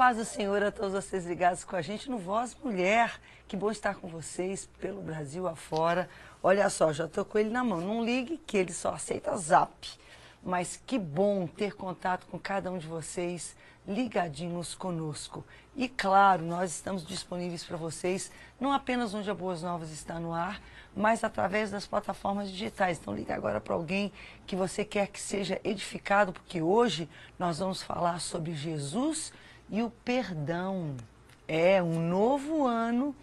paz do Senhor a todos vocês ligados com a gente no Voz Mulher. Que bom estar com vocês pelo Brasil afora. Olha só, já estou com ele na mão. Não ligue que ele só aceita zap. Mas que bom ter contato com cada um de vocês ligadinhos conosco. E claro, nós estamos disponíveis para vocês, não apenas onde a Boas Novas está no ar, mas através das plataformas digitais. Então liga agora para alguém que você quer que seja edificado, porque hoje nós vamos falar sobre Jesus e o perdão. É, um novo ano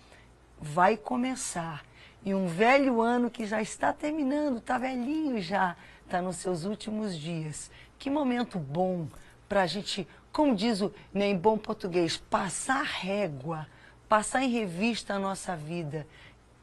vai começar. E um velho ano que já está terminando, está velhinho já, está nos seus últimos dias. Que momento bom para a gente, como diz o né, em bom português, passar régua, passar em revista a nossa vida,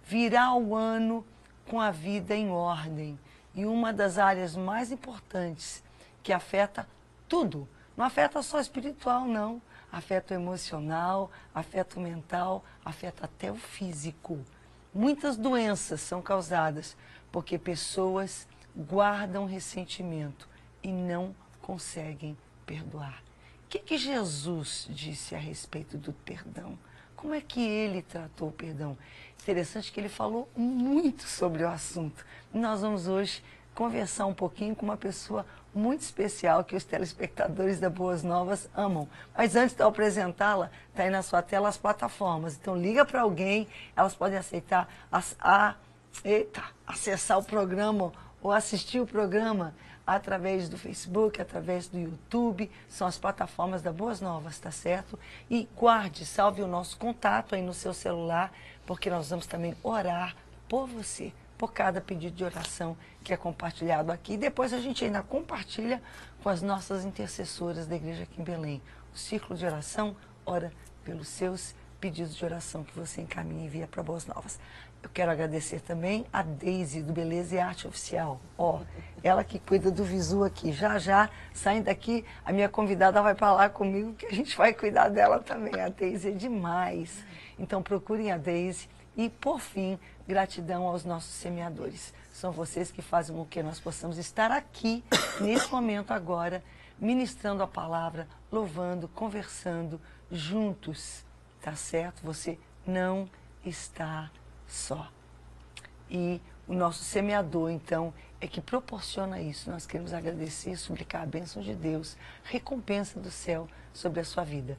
virar o ano com a vida em ordem. E uma das áreas mais importantes que afeta tudo, não afeta só espiritual, não afeta o emocional, afeta o mental, afeta até o físico. Muitas doenças são causadas porque pessoas guardam ressentimento e não conseguem perdoar. O que, que Jesus disse a respeito do perdão? Como é que ele tratou o perdão? Interessante que ele falou muito sobre o assunto. Nós vamos hoje conversar um pouquinho com uma pessoa muito especial que os telespectadores da Boas Novas amam. Mas antes de eu apresentá-la, está aí na sua tela as plataformas. Então liga para alguém, elas podem aceitar, a, a, eita, acessar o programa ou assistir o programa através do Facebook, através do YouTube, são as plataformas da Boas Novas, tá certo? E guarde, salve o nosso contato aí no seu celular, porque nós vamos também orar por você por cada pedido de oração que é compartilhado aqui. Depois a gente ainda compartilha com as nossas intercessoras da igreja aqui em Belém. O círculo de oração ora pelos seus pedidos de oração que você encaminha e envia para Boas Novas. Eu quero agradecer também a Deise, do Beleza e Arte Oficial. Ó, ela que cuida do visu aqui. Já, já, saindo daqui, a minha convidada vai para lá comigo, que a gente vai cuidar dela também. A Deise é demais. Então procurem a Deise. E, por fim, gratidão aos nossos semeadores. São vocês que fazem com que nós possamos estar aqui, nesse momento agora, ministrando a palavra, louvando, conversando, juntos. Tá certo? Você não está só. E o nosso semeador, então, é que proporciona isso. Nós queremos agradecer e suplicar a bênção de Deus, recompensa do céu sobre a sua vida.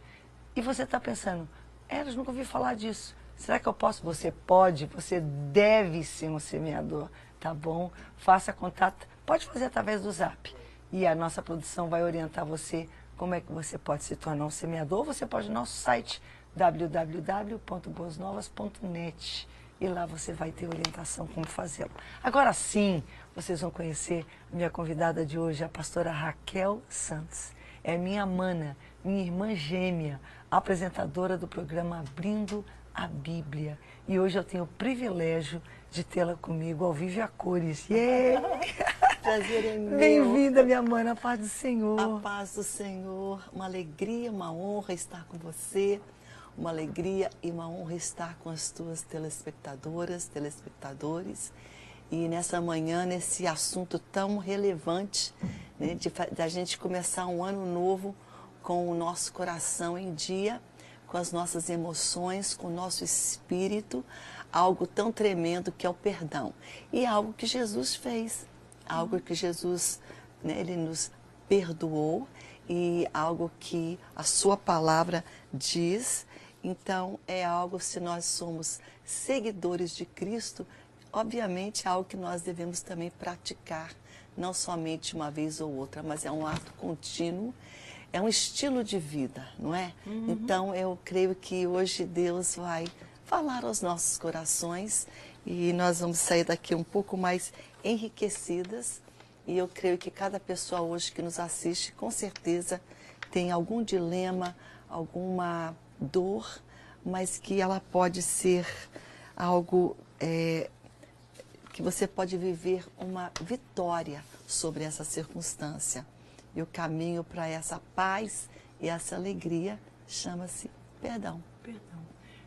E você está pensando, Elas nunca ouvi falar disso. Será que eu posso? Você pode, você deve ser um semeador, tá bom? Faça contato, pode fazer através do zap. E a nossa produção vai orientar você como é que você pode se tornar um semeador. Você pode ir no nosso site www.boasnovas.net e lá você vai ter orientação como fazê-lo. Agora sim, vocês vão conhecer a minha convidada de hoje, a pastora Raquel Santos. É minha mana, minha irmã gêmea, apresentadora do programa Abrindo a Bíblia. E hoje eu tenho o privilégio de tê-la comigo ao vivo a cores. Yeah! Prazer é meu. Bem-vinda, minha mãe, na paz do Senhor. A paz do Senhor, uma alegria, uma honra estar com você, uma alegria e uma honra estar com as tuas telespectadoras, telespectadores. E nessa manhã, nesse assunto tão relevante, né, de, de a gente começar um ano novo com o nosso coração em dia com as nossas emoções, com o nosso espírito, algo tão tremendo que é o perdão. E algo que Jesus fez, algo que Jesus, né, ele nos perdoou e algo que a sua palavra diz. Então, é algo, se nós somos seguidores de Cristo, obviamente é algo que nós devemos também praticar, não somente uma vez ou outra, mas é um ato contínuo é um estilo de vida, não é? Uhum. Então eu creio que hoje Deus vai falar aos nossos corações e nós vamos sair daqui um pouco mais enriquecidas. E eu creio que cada pessoa hoje que nos assiste, com certeza, tem algum dilema, alguma dor, mas que ela pode ser algo é, que você pode viver uma vitória sobre essa circunstância. E o caminho para essa paz e essa alegria chama-se perdão. Perdão.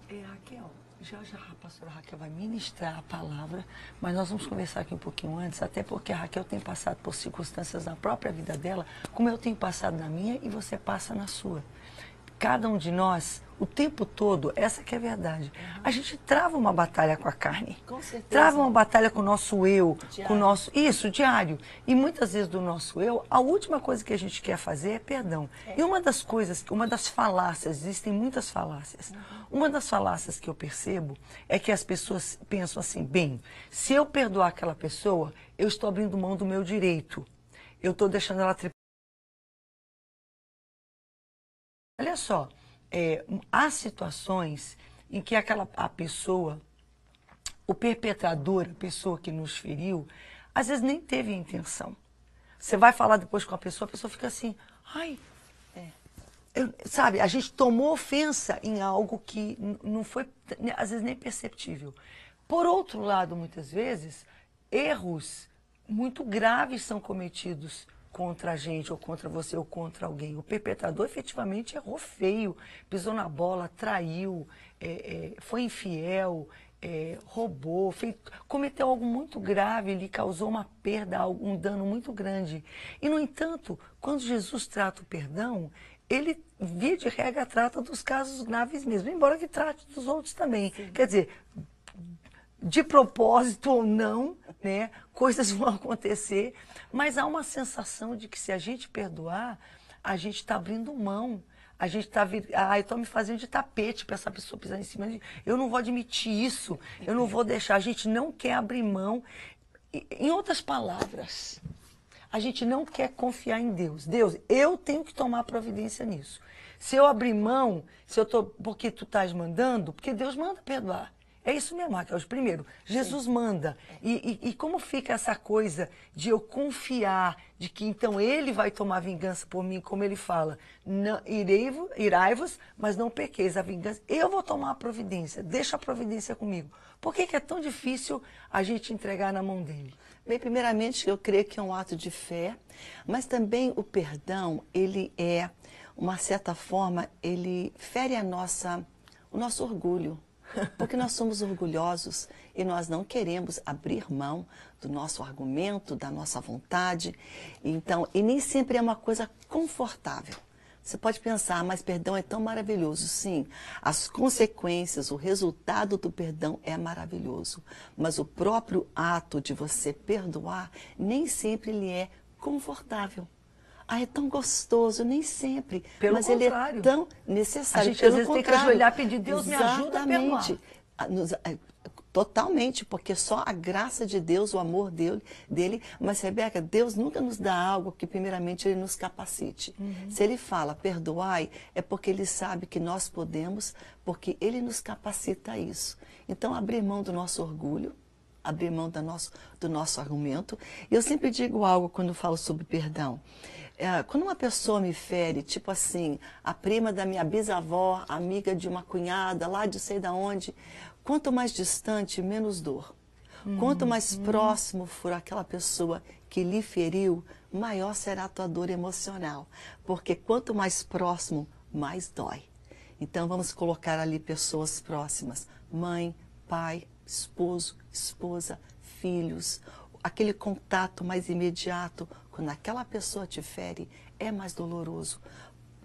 É, Raquel, já já a pastora Raquel vai ministrar a palavra, mas nós vamos conversar aqui um pouquinho antes, até porque a Raquel tem passado por circunstâncias na própria vida dela, como eu tenho passado na minha e você passa na sua. Cada um de nós, o tempo todo, essa que é a verdade. Uhum. A gente trava uma batalha com a carne. Com certeza. Trava uma batalha com o nosso eu, diário. com o nosso. Isso, diário. E muitas vezes do nosso eu, a última coisa que a gente quer fazer é perdão. É. E uma das coisas, uma das falácias, existem muitas falácias. Uhum. Uma das falácias que eu percebo é que as pessoas pensam assim, bem, se eu perdoar aquela pessoa, eu estou abrindo mão do meu direito. Eu estou deixando ela Olha só, é, há situações em que aquela a pessoa, o perpetrador, a pessoa que nos feriu, às vezes nem teve intenção. Você vai falar depois com a pessoa, a pessoa fica assim, ai, é. Eu, sabe, a gente tomou ofensa em algo que não foi, às vezes, nem perceptível. Por outro lado, muitas vezes, erros muito graves são cometidos contra a gente, ou contra você, ou contra alguém. O perpetrador efetivamente errou feio, pisou na bola, traiu, é, é, foi infiel, é, roubou, fez, cometeu algo muito grave, ele causou uma perda, um dano muito grande. E, no entanto, quando Jesus trata o perdão, ele, via de regra, trata dos casos graves mesmo, embora que trate dos outros também. Sim. Quer dizer, de propósito ou não, né, coisas vão acontecer, mas há uma sensação de que se a gente perdoar, a gente está abrindo mão. A gente está. Ah, eu estou me fazendo de tapete para essa pessoa pisar em cima de. Eu não vou admitir isso. Eu não vou deixar. A gente não quer abrir mão. Em outras palavras, a gente não quer confiar em Deus. Deus, eu tenho que tomar providência nisso. Se eu abrir mão, se eu tô porque tu estás mandando, porque Deus manda perdoar. É isso mesmo, Raquel. Primeiro, Jesus Sim. manda. E, e, e, como fica essa coisa de eu confiar de que então ele vai tomar vingança por mim, como ele fala, irai-vos, mas não pequeis a vingança. Eu vou tomar a providência, deixa a providência comigo. Por que, que é tão difícil a gente entregar na mão dele? Bem, primeiramente, eu creio que é um ato de fé, mas também o perdão, ele é, uma certa forma, ele fere a nossa, o nosso orgulho. Porque nós somos orgulhosos e nós não queremos abrir mão do nosso argumento, da nossa vontade. Então, e nem sempre é uma coisa confortável. Você pode pensar, mas perdão é tão maravilhoso. Sim, as consequências, o resultado do perdão é maravilhoso. Mas o próprio ato de você perdoar nem sempre ele é confortável. Ah, é tão gostoso, nem sempre. Pelo mas contrário. ele é tão necessário. A gente às vezes contrário. tem que ajoelhar e pedir, Deus Exatamente. me ajuda a perdoar. Ah, é, totalmente, porque só a graça de Deus, o amor dele, dele. Mas, Rebeca, Deus nunca nos dá algo que, primeiramente, Ele nos capacite. Uhum. Se Ele fala, perdoai, é porque Ele sabe que nós podemos, porque Ele nos capacita a isso. Então, abrir mão do nosso orgulho, abrir mão do nosso, do nosso argumento. E eu sempre digo algo quando falo sobre perdão. É, quando uma pessoa me fere, tipo assim, a prima da minha bisavó, amiga de uma cunhada, lá de sei da onde, quanto mais distante, menos dor. Uhum. Quanto mais uhum. próximo for aquela pessoa que lhe feriu, maior será a tua dor emocional. Porque quanto mais próximo, mais dói. Então vamos colocar ali pessoas próximas: mãe, pai, esposo, esposa, filhos, aquele contato mais imediato quando aquela pessoa te fere, é mais doloroso.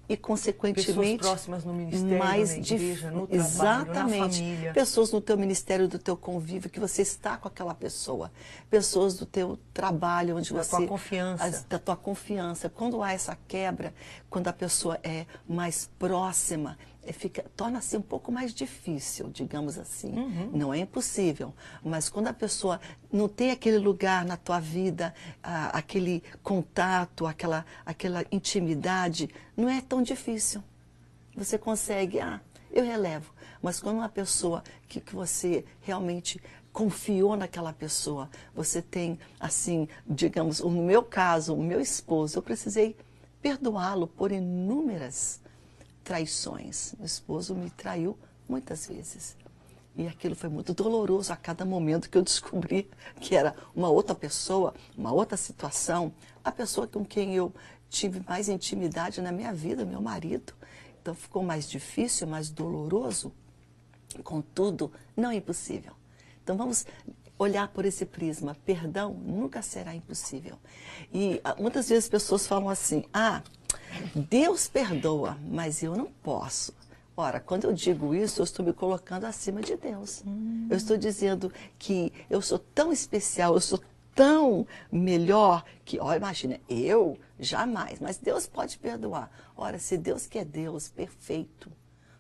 E, consequentemente, pessoas próximas no ministério, mais na igreja, no trabalho, Exatamente. na família. Pessoas no teu ministério, do teu convívio, que você está com aquela pessoa. Pessoas do teu trabalho, onde da você... Da tua confiança. da tua confiança. Quando há essa quebra, quando a pessoa é mais próxima, fica torna-se um pouco mais difícil, digamos assim. Uhum. Não é impossível, mas quando a pessoa não tem aquele lugar na tua vida, aquele contato, aquela, aquela intimidade, não é tão difícil. Você consegue, ah, eu relevo. Mas quando uma pessoa que, que você realmente confiou naquela pessoa, você tem, assim, digamos, no meu caso, o meu esposo, eu precisei perdoá-lo por inúmeras traições. Meu esposo me traiu muitas vezes. E aquilo foi muito doloroso a cada momento que eu descobri que era uma outra pessoa, uma outra situação, a pessoa com quem eu tive mais intimidade na minha vida, meu marido. Então ficou mais difícil, mais doloroso. Contudo, não é impossível. Então vamos olhar por esse prisma. Perdão nunca será impossível. E ah, muitas vezes as pessoas falam assim: ah, Deus perdoa, mas eu não posso. Ora, quando eu digo isso, eu estou me colocando acima de Deus. Hum. Eu estou dizendo que eu sou tão especial, eu sou tão melhor que, olha, imagina, eu jamais, mas Deus pode perdoar. Ora, se Deus que é Deus, perfeito,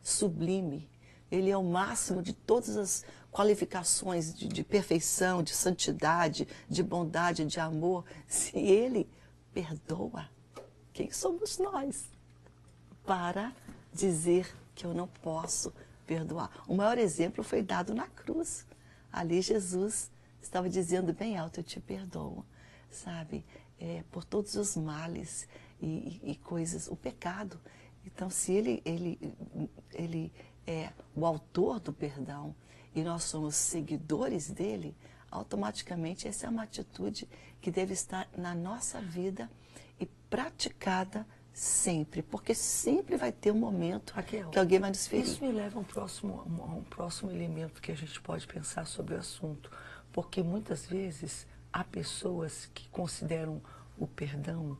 sublime, Ele é o máximo de todas as qualificações de, de perfeição, de santidade, de bondade, de amor. Se Ele perdoa, quem somos nós para dizer que eu não posso perdoar? O maior exemplo foi dado na cruz. Ali Jesus estava dizendo bem alto: Eu te perdoo, sabe? É, por todos os males e, e, e, coisas, o pecado. Então, se ele, ele, ele é o autor do perdão e nós somos seguidores dele, automaticamente essa é uma atitude que deve estar na nossa vida praticada sempre, porque sempre vai ter um momento Raquel, que alguém vai nos ferir. Isso me leva a um próximo, a um próximo elemento que a gente pode pensar sobre o assunto. Porque muitas vezes há pessoas que consideram o perdão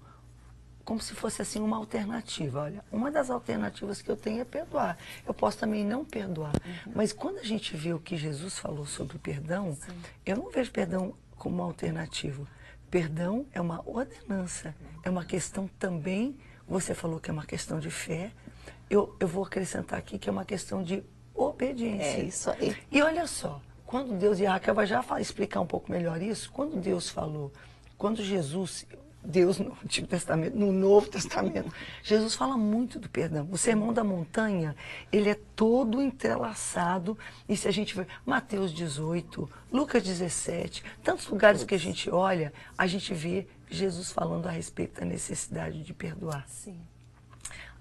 como se fosse assim uma alternativa. Olha, uma das alternativas que eu tenho é perdoar. Eu posso também não perdoar. Uhum. Mas quando a gente vê o que Jesus falou sobre o perdão, Sim. eu não vejo perdão como uma alternativa. Perdão é uma ordenança, é uma questão também, você falou que é uma questão de fé, eu, eu vou acrescentar aqui que é uma questão de obediência. É isso aí. E olha só, quando Deus, e a Raquel vai já explicar um pouco melhor isso, quando Deus falou, quando Jesus, Deus no Antigo Testamento, no Novo Testamento, Jesus fala muito do perdão. O Sermão da Montanha, ele é todo entrelaçado, e se a gente vê Mateus 18, Lucas 17, tantos lugares que a gente olha, a gente vê Jesus falando a respeito da necessidade de perdoar. Sim.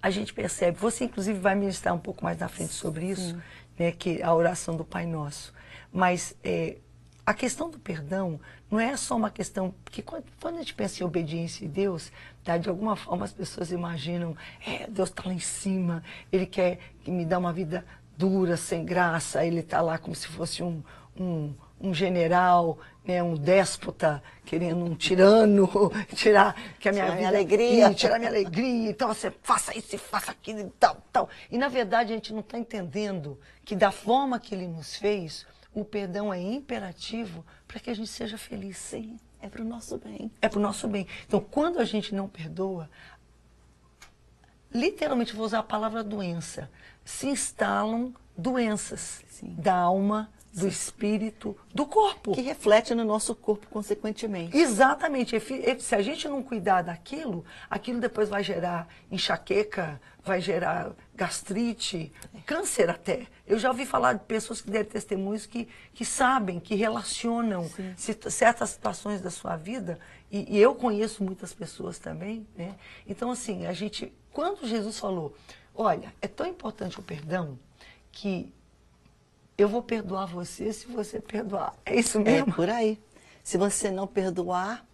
A gente percebe, você inclusive vai ministrar um pouco mais na frente sobre isso, né, que é a oração do Pai Nosso. Mas é, a questão do perdão não é só uma questão. Porque quando, quando a gente pensa em obediência a Deus, tá, de alguma forma as pessoas imaginam: é, Deus está lá em cima, Ele quer me dar uma vida dura, sem graça, Ele está lá como se fosse um, um, um general, né, um déspota, querendo um tirano, tirar que a minha, tirar vida, minha alegria. E, tirar minha alegria. Então você faça isso, faça aquilo e tal, tal. E na verdade a gente não está entendendo que da forma que ele nos fez, o perdão é imperativo para que a gente seja feliz. Sim, é para o nosso bem. É para o nosso bem. Então, quando a gente não perdoa, literalmente vou usar a palavra doença, se instalam doenças Sim. da alma, do espírito, do corpo. Que reflete no nosso corpo, consequentemente. Exatamente. Se a gente não cuidar daquilo, aquilo depois vai gerar enxaqueca, vai gerar gastrite, câncer até. Eu já ouvi falar de pessoas que deram testemunhos que, que sabem, que relacionam certas situações da sua vida, e, e, eu conheço muitas pessoas também, né? Então, assim, a gente, quando Jesus falou, olha, é tão importante o perdão que eu vou perdoar você se você perdoar. É isso é mesmo? É por aí. Se você não perdoar,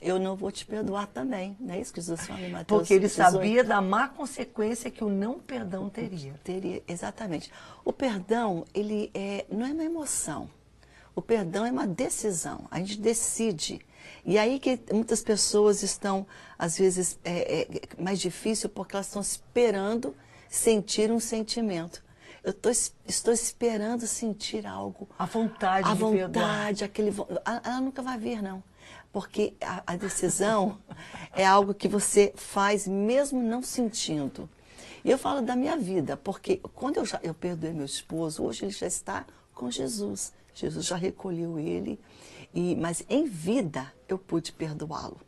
eu não vou te perdoar também. Não é isso que Jesus fala em Mateus Porque ele 18. sabia da má consequência que o não perdão teria. Teria, exatamente. O perdão, ele é, não é uma emoção. O perdão é uma decisão. A gente decide. E aí que muitas pessoas estão, às vezes, é, é mais difícil porque elas estão esperando sentir um sentimento. Eu tô, estou esperando sentir algo. A vontade a de vontade, aquele ela nunca vai vir não, porque a, a decisão é algo que você faz mesmo não sentindo. E eu falo da minha vida, porque quando eu já eu perdoei meu esposo, hoje ele já está com Jesus. Jesus já recolheu ele, e mas em vida eu pude perdoá-lo.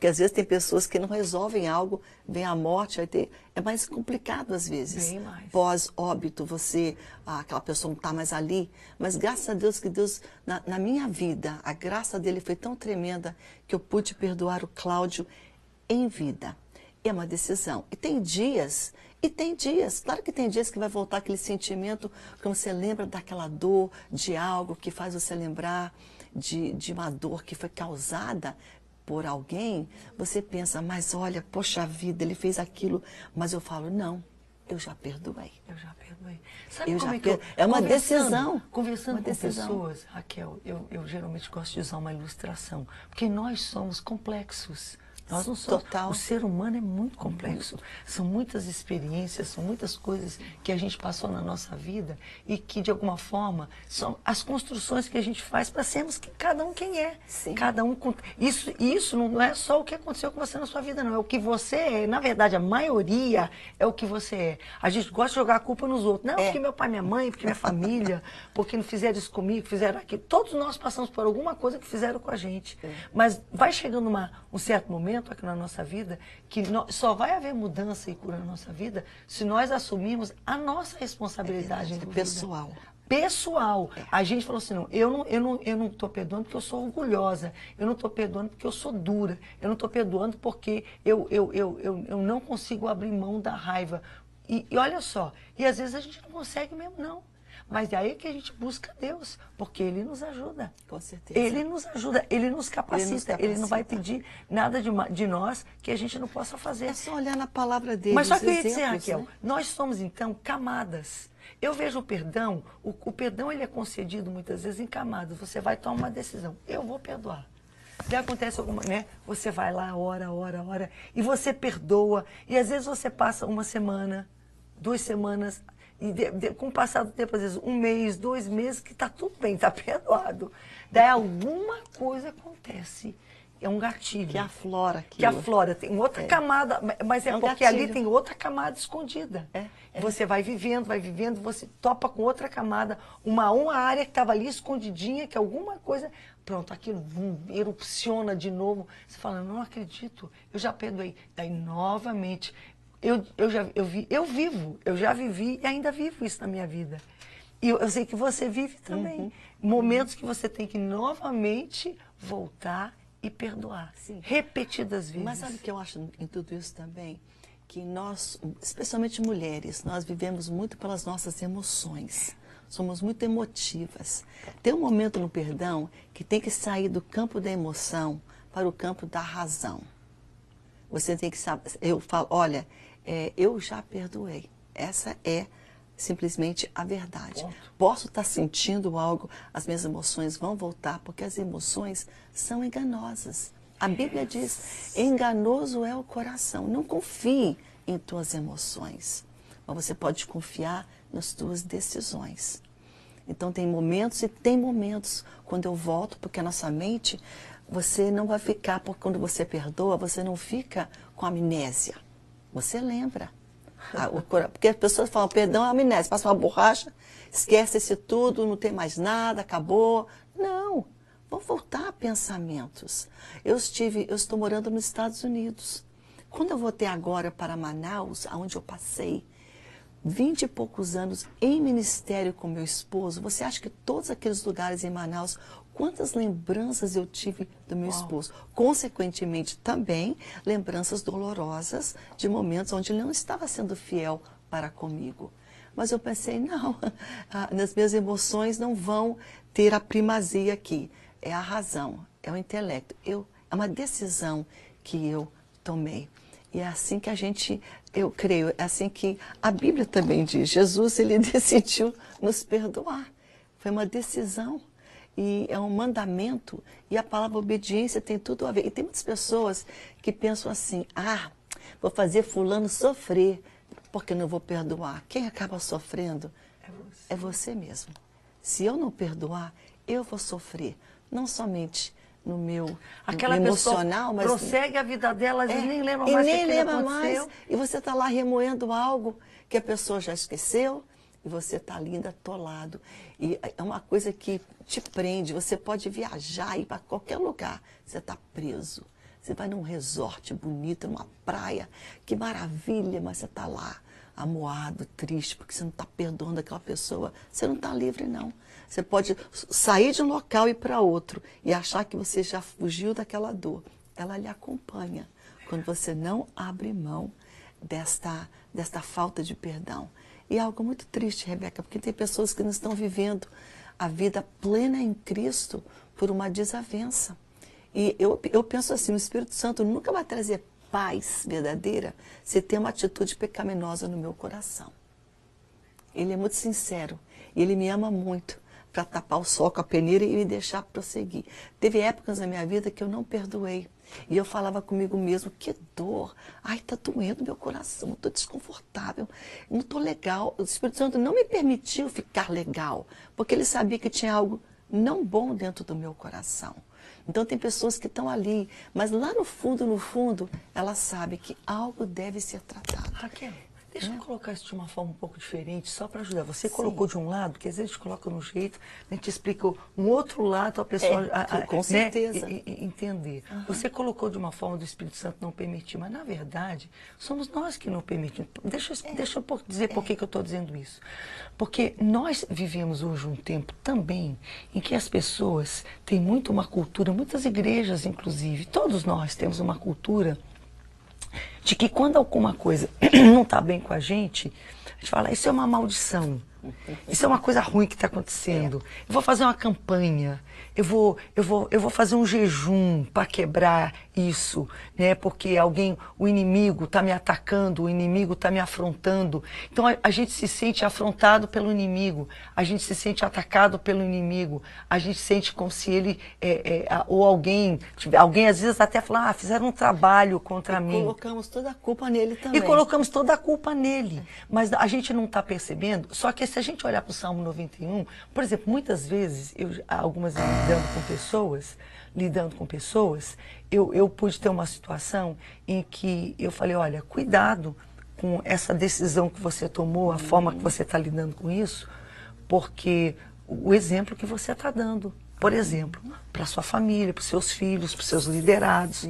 Porque às vezes tem pessoas que não resolvem algo, vem a morte, vai ter, é mais complicado às vezes. Bem mais. Pós-óbito, você, ah, aquela pessoa não está mais ali. Mas graças a Deus que Deus, na, na, minha vida, a graça dele foi tão tremenda que eu pude perdoar o Cláudio em vida. É uma decisão. E tem dias, e tem dias, claro que tem dias que vai voltar aquele sentimento, quando você lembra daquela dor, de algo que faz você lembrar de, de uma dor que foi causada por alguém, você pensa, mas olha, poxa vida, ele fez aquilo. Mas eu falo, não, eu já perdoei. Eu já perdoei. Sabe eu como já é que eu, É uma decisão. Conversando uma com decisão. pessoas, Raquel, eu, eu geralmente gosto de usar uma ilustração. Porque nós somos complexos. Nós não somos. Total. O ser humano é muito complexo. São muitas experiências, são muitas coisas que a gente passou na nossa vida e que, de alguma forma, são as construções que a gente faz para sermos que, cada um quem é. Sim. Cada um. Isso, isso não é só o que aconteceu com você na sua vida, não. É o que você é. Na verdade, a maioria é o que você é. A gente gosta de jogar a culpa nos outros. Não, É. porque meu pai, minha mãe, porque minha família, porque não fizeram isso comigo, fizeram aquilo. Todos nós passamos por alguma coisa que fizeram com a gente. Mas vai chegando uma, um certo momento aqui na nossa vida que só vai haver mudança e cura na nossa vida se nós assumirmos a nossa responsabilidade É pessoal. Pessoal. A gente falou assim, não, eu não, eu não, eu não tô perdoando porque eu sou orgulhosa. Eu não estou perdoando porque eu sou dura. Eu não estou perdoando porque eu, eu, eu, eu, eu não consigo abrir mão da raiva. E, e olha só, e às vezes a gente não consegue mesmo, não. Mas é aí que a gente busca Deus, porque Ele nos ajuda. Com certeza. Ele nos ajuda, Ele nos capacita. Ele, não vai capacita. pedir nada de, de nós que a gente não possa fazer. É só olhar na palavra dele. Mas só que eu ia dizer, Raquel, né? nós somos então camadas. Eu vejo o perdão, o, o perdão ele é concedido muitas vezes em camadas. Você vai tomar uma decisão, eu vou perdoar. Daí acontece alguma, né? Você vai lá, ora, ora, ora, e você perdoa. E às vezes você passa uma semana, duas semanas, e de- de- com o passar do tempo, às vezes um mês, dois meses, que tá tudo bem, tá perdoado. Daí alguma coisa acontece. É um gatilho Que aflora aquilo. que aflora. Tem outra É. camada, mas é, É um porque ali gatilho. tem outra camada escondida. É, é. Você vai vivendo, vai vivendo, você topa com outra camada, uma, uma área que estava ali escondidinha, que alguma coisa. Pronto, aquilo vum, erupciona de novo. Você fala, não acredito, eu já perdoei. Daí novamente. Eu, eu já eu vi, eu vivo, eu já vivi e ainda vivo isso na minha vida. E eu, eu sei que você vive também. Uhum. Momentos que você tem que novamente voltar e perdoar. Sim. Repetidas vezes. Mas sabe o que eu acho em tudo isso também? Que nós, especialmente mulheres, nós vivemos muito pelas nossas emoções. Somos muito emotivas. Tem um momento no perdão que tem que sair do campo da emoção para o campo da razão. Você tem que saber. Eu falo, olha, é, eu já perdoei. Essa é simplesmente a verdade. Ponto. Posso estar sentindo algo, as minhas emoções vão voltar, porque as emoções são enganosas. A Bíblia diz: enganoso é o coração. Não confie em tuas emoções, mas você pode confiar nas tuas decisões. Então tem momentos e tem momentos quando eu volto, porque a nossa mente, você não vai ficar, porque quando você perdoa, você não fica com amnésia. Você lembra. Porque as pessoas falam, perdão é amnésia, passa uma borracha, esquece esse tudo, não tem mais nada, acabou. Não, vão voltar a pensamentos. Eu estive, eu estou morando nos Estados Unidos. Quando eu voltei agora para Manaus, aonde eu passei vinte e poucos anos em ministério com meu esposo, você acha que todos aqueles lugares em Manaus, quantas lembranças eu tive do meu esposo? Consequentemente, também lembranças dolorosas de momentos onde ele não estava sendo fiel para comigo. Mas eu pensei, não, nas minhas emoções não vão ter a primazia aqui. É a razão, é o intelecto. Eu, é uma decisão que eu tomei. E é assim que a gente, eu creio, é assim que a Bíblia também diz. Jesus, ele decidiu nos perdoar. Foi uma decisão. E é um mandamento. E a palavra obediência tem tudo a ver. E tem muitas pessoas que pensam assim: ah, vou fazer Fulano sofrer, porque não vou perdoar. Quem acaba sofrendo É você. é você mesmo. Se eu não perdoar, eu vou sofrer. Não somente no meu Aquela no pessoa emocional, mas prossegue a vida dela, é, nem lembra e mais nem que aquilo lembra aconteceu. mais. E você está lá remoendo algo que a pessoa já esqueceu e você está ali ainda atolado. E é uma coisa que te prende. Você pode viajar ir para qualquer lugar. Você está preso. Você vai num resort bonito, numa praia. Que maravilha, mas você está lá amoado, triste, porque você não está perdoando aquela pessoa. Você não está livre, não. Você pode sair de um local e ir para outro e achar que você já fugiu daquela dor. Ela lhe acompanha quando você não abre mão desta, desta falta de perdão. E é algo muito triste, Rebeca, porque tem pessoas que não estão vivendo a vida plena em Cristo por uma desavença. E eu, eu penso assim, o Espírito Santo nunca vai trazer paz verdadeira se tem uma atitude pecaminosa no meu coração. Ele é muito sincero e ele me ama muito, para tapar o sol com a peneira e me deixar prosseguir. Teve épocas na minha vida que eu não perdoei. E eu falava comigo mesmo, que dor. Ai, tá doendo meu coração, estou desconfortável, não estou legal. O Espírito Santo não me permitiu ficar legal, porque ele sabia que tinha algo não bom dentro do meu coração. Então tem pessoas que estão ali, mas lá no fundo, no fundo, ela sabe que algo deve ser tratado. Raquel, Deixa eu colocar isso de uma forma um pouco diferente, só para ajudar. Você Sim. colocou de um lado, que às vezes a gente coloca no jeito, a gente explica um outro lado, a pessoa é, a, a, com né, certeza. Entender. Uhum. Você colocou de uma forma do Espírito Santo não permitir, mas na verdade somos nós que não permitimos. Deixa, é. deixa eu dizer é. por que, que eu estou dizendo isso. Porque nós vivemos hoje um tempo também em que as pessoas têm muito uma cultura, muitas igrejas inclusive, todos nós temos uma cultura de que quando alguma coisa não está bem com a gente, a gente fala, isso é uma maldição. Isso é uma coisa ruim que está acontecendo. Eu vou fazer uma campanha, eu vou, eu vou, eu vou fazer um jejum para quebrar isso, né? Porque alguém, o inimigo está me atacando, o inimigo está me afrontando. Então a, a, gente se sente afrontado pelo inimigo, a gente se sente atacado pelo inimigo, a gente sente como se ele é, é, ou alguém, alguém às vezes até fala, ah, fizeram um trabalho contra e mim. Colocamos toda a culpa nele também. E colocamos toda a culpa nele, mas a gente não está percebendo. Só que se a gente olhar para o Salmo 91, por exemplo, muitas vezes eu algumas vezes lidando com pessoas, lidando com pessoas, eu, eu pude ter uma situação em que eu falei, olha, cuidado com essa decisão que você tomou, a forma que você está lidando com isso, porque o exemplo que você está dando, por exemplo, para sua família, para seus filhos, para seus liderados,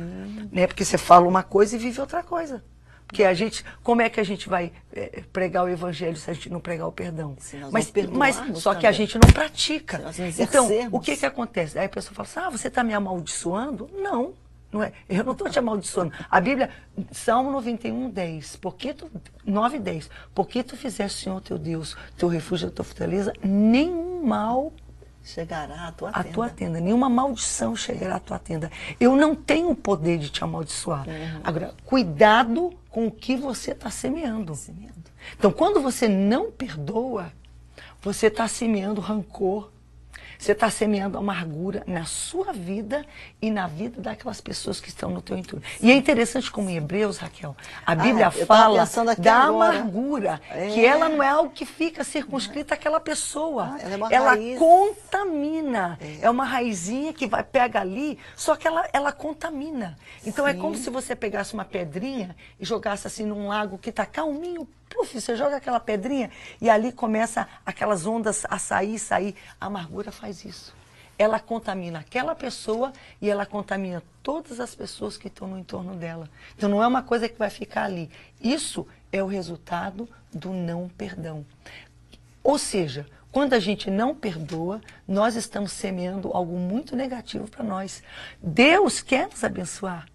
né? Porque você fala uma coisa e vive outra coisa. Porque a gente, como é que a gente vai é, pregar o evangelho se a gente não pregar o perdão? mas, mas só que a gente não pratica. Então, o que que acontece? Aí a pessoa fala assim, ah, você está me amaldiçoando? Não, não é. Eu não estou te amaldiçoando. A Bíblia, Salmo 91, 10, porque tu, 9, 10, porque tu fizeste, Senhor teu Deus, teu refúgio, tua fortaleza, nenhum mal chegará à tua a tenda. tua tenda. Nenhuma maldição chegará à tua tenda. Eu não tenho o poder de te amaldiçoar. Uhum. Agora, cuidado com o que você está semeando. semeando. Então, quando você não perdoa, você está semeando rancor, você está semeando amargura na sua vida e na vida daquelas pessoas que estão no teu entorno. E é interessante como em Hebreus, Raquel, a Bíblia ah, fala da agora. amargura, é. que ela não é algo que fica circunscrita àquela pessoa. Ah, ela, é ela contamina. É. é. uma raizinha que vai pega ali, só que ela, ela contamina. Então Sim. é como se você pegasse uma pedrinha e jogasse assim num lago que está calminho, Puf, você joga aquela pedrinha e ali começa aquelas ondas a sair, sair. A amargura faz isso. Ela contamina aquela pessoa e ela contamina todas as pessoas que estão no entorno dela. Então não é uma coisa que vai ficar ali. Isso é o resultado do não perdão. Ou seja, quando a gente não perdoa, nós estamos semeando algo muito negativo para nós. Deus quer nos abençoar.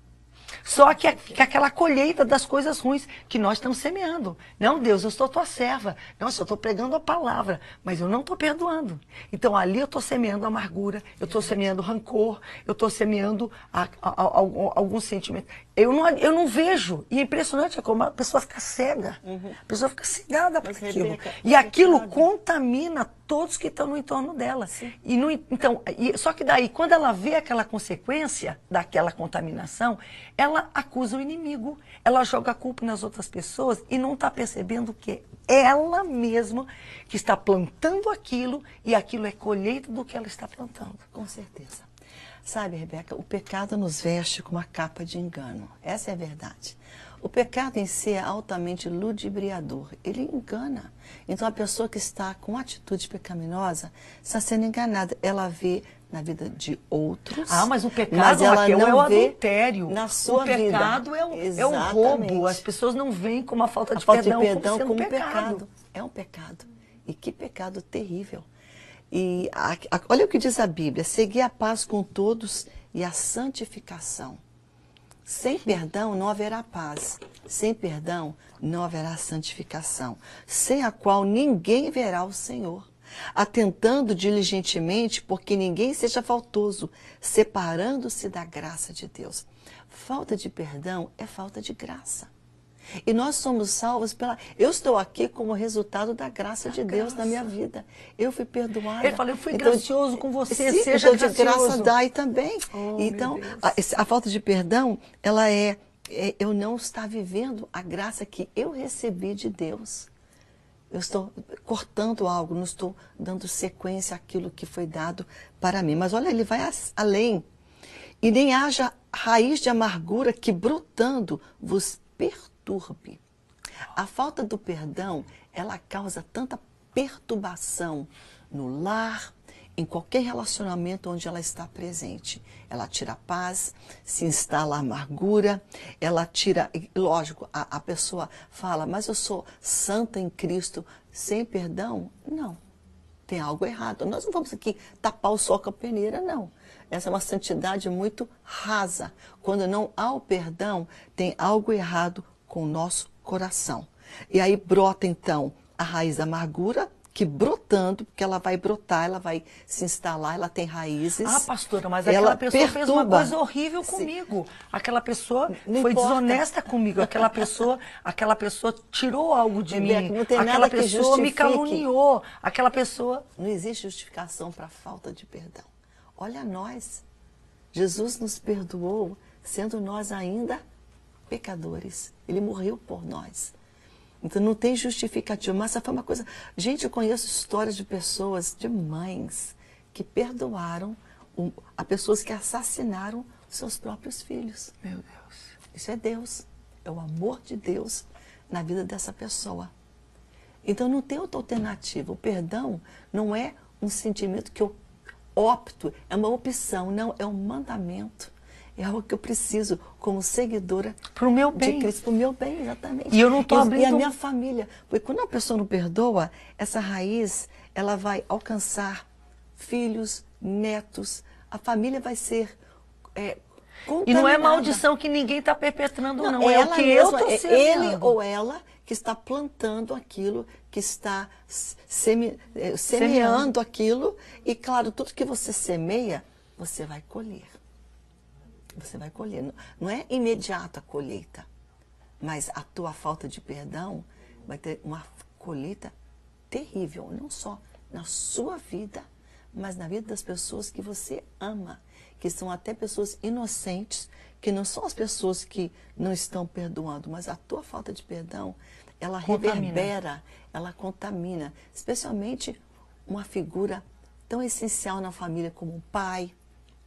Só que, que aquela colheita das coisas ruins que nós estamos semeando. Não, Deus, eu sou tua serva. Não, eu estou pregando a palavra, mas eu não estou perdoando. Então ali eu estou semeando amargura, eu estou semeando rancor, eu estou semeando a, a, a, algum sentimento. Eu não, eu não vejo. E é impressionante como a pessoa fica cega. Uhum. A pessoa fica cegada para aquilo. Rebeca, e aquilo contamina todos que estão no entorno dela. E no, então, e, só que daí, quando ela vê aquela consequência daquela contaminação, ela acusa o inimigo, ela joga a culpa nas outras pessoas e não está percebendo que é ela mesma que está plantando aquilo e aquilo é colheita do que ela está plantando. Com certeza. Sabe, Rebeca, o pecado nos veste com uma capa de engano. Essa é a verdade. O pecado em si é altamente ludibriador, ele engana. Então a pessoa que está com atitude pecaminosa está sendo enganada. Ela vê na vida de outros. Ah, mas o pecado mas ela Raquel, não é o adultério. Na sua o pecado vida. É, o, é o roubo. As pessoas não veem como a falta de a falta perdão, de perdão como, como pecado. pecado. É um pecado. E que pecado terrível. E a, a, olha o que diz a Bíblia: seguir a paz com todos e a santificação. Sem perdão não haverá paz. Sem perdão não haverá santificação, sem a qual ninguém verá o Senhor. Atentando diligentemente porque ninguém seja faltoso, separando-se da graça de Deus. Falta de perdão é falta de graça. E nós somos salvos pela. Eu estou aqui como resultado da graça de Deus na minha vida. Eu fui perdoada. Ele falou, eu fui então, gracioso com você, seja então, de graça dai também. Oh, então, a, a, falta de perdão, ela é, é eu não estar vivendo a graça que eu recebi de Deus. Eu estou cortando algo, não estou dando sequência àquilo que foi dado para mim. Mas olha, ele vai além. E nem haja raiz de amargura que brotando vos perturbe. A falta do perdão, ela causa tanta perturbação no lar, em qualquer relacionamento onde ela está presente. Ela tira a paz, se instala a amargura, ela tira. Lógico, a, a pessoa fala, mas eu sou santa em Cristo sem perdão? Não. Tem algo errado. Nós não vamos aqui tapar o sol com a peneira, não. Essa é uma santidade muito rasa. Quando não há o perdão, tem algo errado com o nosso coração. E aí brota então a raiz da amargura, que brotando, porque ela vai brotar, ela vai se instalar, ela tem raízes. Ah, pastora, mas aquela pessoa perturba. fez uma coisa horrível comigo. Sim. Aquela pessoa não foi importa. desonesta comigo. Aquela pessoa, aquela pessoa tirou algo de mim. Não tem aquela nada pessoa me caluniou. Aquela pessoa. Não existe justificação para falta de perdão. Olha nós. Jesus nos perdoou, sendo nós ainda pecadores. Ele morreu por nós. Então não tem justificativa. Mas essa foi uma coisa. Gente, eu conheço histórias de pessoas, de mães, que perdoaram um, a pessoas que assassinaram seus próprios filhos. Meu Deus. Isso é Deus. É o amor de Deus na vida dessa pessoa. Então não tem outra alternativa. O perdão não é um sentimento que eu opto, é uma opção, não, é um mandamento. É algo que eu preciso como seguidora para o meu bem. de Cristo, para o meu bem, exatamente. E eu não estou abrindo... E a minha família. Porque quando a pessoa não perdoa, essa raiz, ela vai alcançar filhos, netos, a família vai ser é, E não é maldição que ninguém está perpetrando, não. não. É o que eu estou é Ele ou ela que está plantando aquilo, que está seme, eh, semeando, semeando aquilo. E, claro, tudo que você semeia, você vai colher. Você vai colher. Não é imediato a colheita, mas a tua falta de perdão vai ter uma colheita terrível, não só na sua vida, mas na vida das pessoas que você ama, que são até pessoas inocentes, que não são as pessoas que não estão perdoando, mas a tua falta de perdão, ela contamina. reverbera, ela contamina, especialmente uma figura tão essencial na família como pai,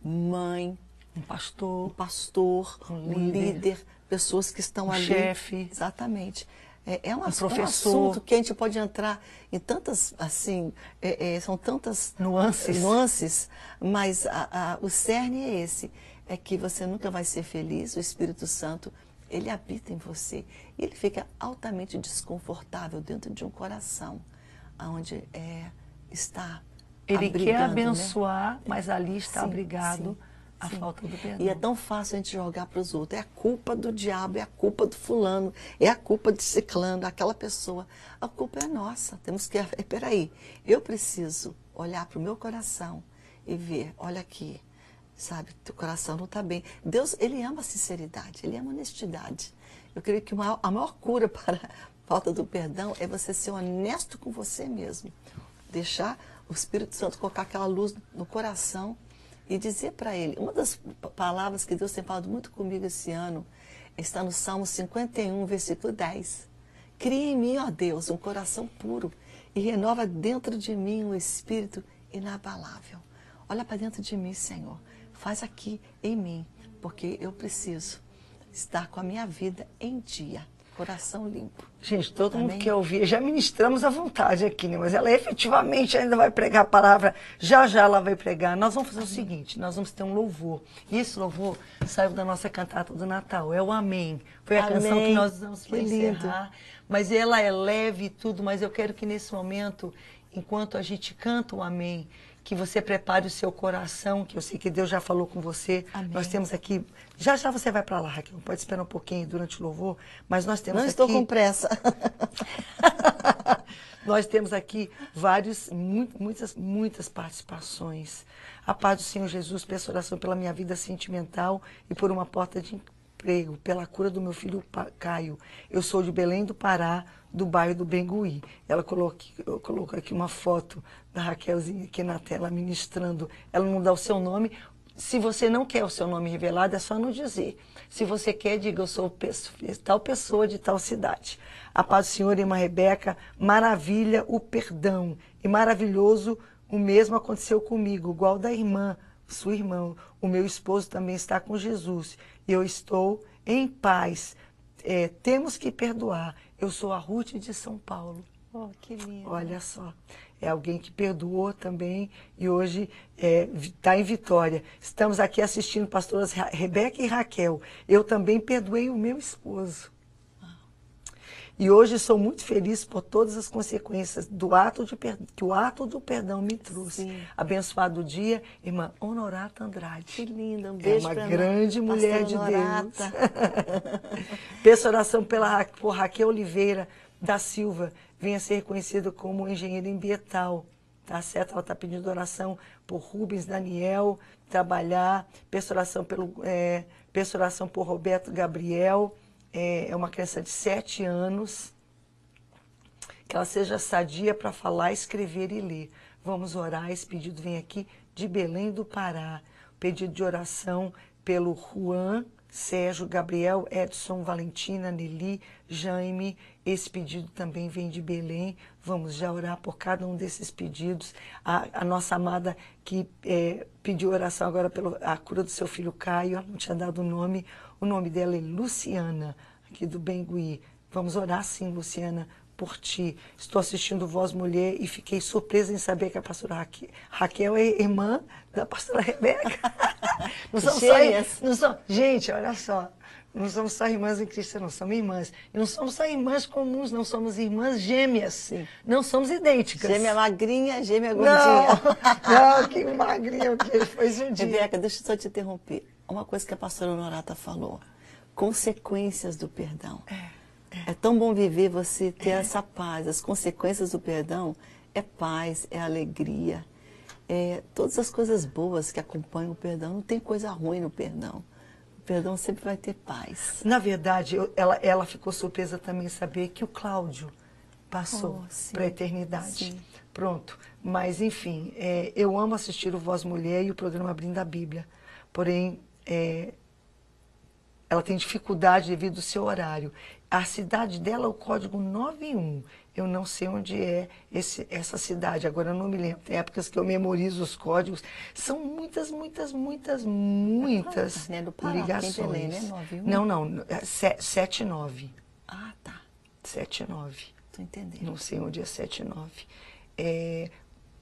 mãe, um pastor, um, pastor, um, líder, um líder, pessoas que estão um ali. chefe. Exatamente. É, é um, um, um assunto que a gente pode entrar em tantas, assim, é, é, são tantas nuances, nuances mas a, a, o cerne é esse é que você nunca vai ser feliz, o Espírito Santo, ele habita em você. E ele fica altamente desconfortável dentro de um coração, onde é, está Ele quer né? abençoar, né? mas ali está sim, abrigado sim, a sim. falta do perdão. E é tão fácil a gente jogar para os outros. É a culpa do diabo, é a culpa do fulano, é a culpa de ciclano, aquela pessoa. A culpa é nossa. Temos que... Peraí, eu preciso olhar para o meu coração e ver, olha aqui, sabe? Teu coração não está bem. Deus, ele ama a sinceridade, ele ama a honestidade. Eu creio que a maior cura para a falta do perdão é você ser honesto com você mesmo. Deixar o Espírito Santo colocar aquela luz no coração e dizer para ele. Uma das palavras que Deus tem falado muito comigo esse ano está no Salmo 51, versículo 10. Cria em mim, ó Deus, um coração puro e renova dentro de mim um espírito inabalável. Olha para dentro de mim, Senhor faz aqui em mim, porque eu preciso estar com a minha vida em dia, coração limpo. Gente, todo Amém? mundo quer ouvir, já ministramos à vontade aqui, né? mas ela efetivamente ainda vai pregar a palavra, já já ela vai pregar. Nós vamos fazer Amém. o seguinte, nós vamos ter um louvor, e esse louvor saiu da nossa cantata do Natal, é o Amém. Foi a Amém. canção que nós usamos para encerrar, mas ela é leve e tudo, mas eu quero que nesse momento, enquanto a gente canta o Amém, que você prepare o seu coração, que eu sei que Deus já falou com você. Amém. Nós temos aqui, já já você vai para lá, Raquel, pode esperar um pouquinho durante o louvor, mas nós temos Não aqui... estou com pressa. nós temos aqui vários, muitas, muitas participações. A paz do Senhor Jesus, peço oração pela minha vida sentimental e por uma porta de emprego, pela cura do meu filho Caio. Eu sou de Belém do Pará, do bairro do Bengui. Ela colocou, colocou aqui uma foto da Raquelzinha aqui na tela ministrando. Ela não dá o seu nome. Se você não quer o seu nome revelado, é só não dizer. Se você quer, diga, eu sou tal pessoa de tal cidade. A paz do Senhor, irmã Rebeca, maravilha o perdão. E maravilhoso o mesmo aconteceu comigo, igual da irmã, sua irmã. O meu esposo também está com Jesus. E eu estou em paz. É, temos que perdoar. Eu sou a Ruth de São Paulo. Oh, que lindo. Olha só. É alguém que perdoou também e hoje está é, em Vitória. Estamos aqui assistindo pastoras Rebeca e Raquel. Eu também perdoei o meu esposo. E hoje sou muito feliz por todas as consequências do ato de que o ato do perdão me trouxe. Sim. Abençoado dia, irmã Honorata Andrade. Que linda, um beijo É uma grande mulher de Honorata. Deus. Peço oração pela, por Raquel Oliveira da Silva, venha ser reconhecida como engenheira ambiental. Tá certo? Ela está pedindo oração por Rubens Daniel, trabalhar, peço oração, pelo, é, por Roberto Gabriel, é, é uma criança de sete anos, que ela seja sadia para falar, escrever e ler. Vamos orar, esse pedido vem aqui de Belém do Pará. Pedido de oração pelo Juan, Sérgio, Gabriel, Edson, Valentina, Nelly, Jaime. Esse pedido também vem de Belém. Vamos já orar por cada um desses pedidos. A, a nossa amada que é, pediu oração agora pela cura do seu filho Caio, ela não tinha dado o nome. O nome dela é Luciana, aqui do Bengui. Vamos orar sim, Luciana, por ti. Estou assistindo Voz Mulher e fiquei surpresa em saber que a pastora Raquel, Raquel é irmã da pastora Rebeca. não somos só, não somos, gente, olha só. Não somos só irmãs em Cristo, não somos irmãs. E não somos só irmãs comuns, não somos irmãs gêmeas. Sim. Não somos idênticas. Gêmea magrinha, gêmea gordinha. Não, não que magrinha, o que foi um dia. Rebeca, deixa eu só te interromper. Uma coisa que a pastora Honorata falou. Consequências do perdão. É. É tão bom viver você ter é. essa paz. As consequências do perdão é paz, é alegria, é todas as coisas boas que acompanham o perdão. Não tem coisa ruim no perdão. Perdão sempre vai ter paz. Na verdade, eu, ela, ela ficou surpresa também em saber que o Cláudio passou oh, para a eternidade. Sim. Pronto. Mas, enfim, é, eu amo assistir o Voz Mulher e o programa Abrindo a Bíblia. Porém, é, ela tem dificuldade devido ao seu horário. A cidade dela é o código 91. Eu não sei onde é esse, essa cidade, agora eu não me lembro. Tem épocas que eu memorizo os códigos. São muitas, muitas, muitas, muitas é do Pará, ligações. Belém, né? 91? Não, não, 79. É ah, tá. 79. Estou entendendo. Não sei onde é 79. É,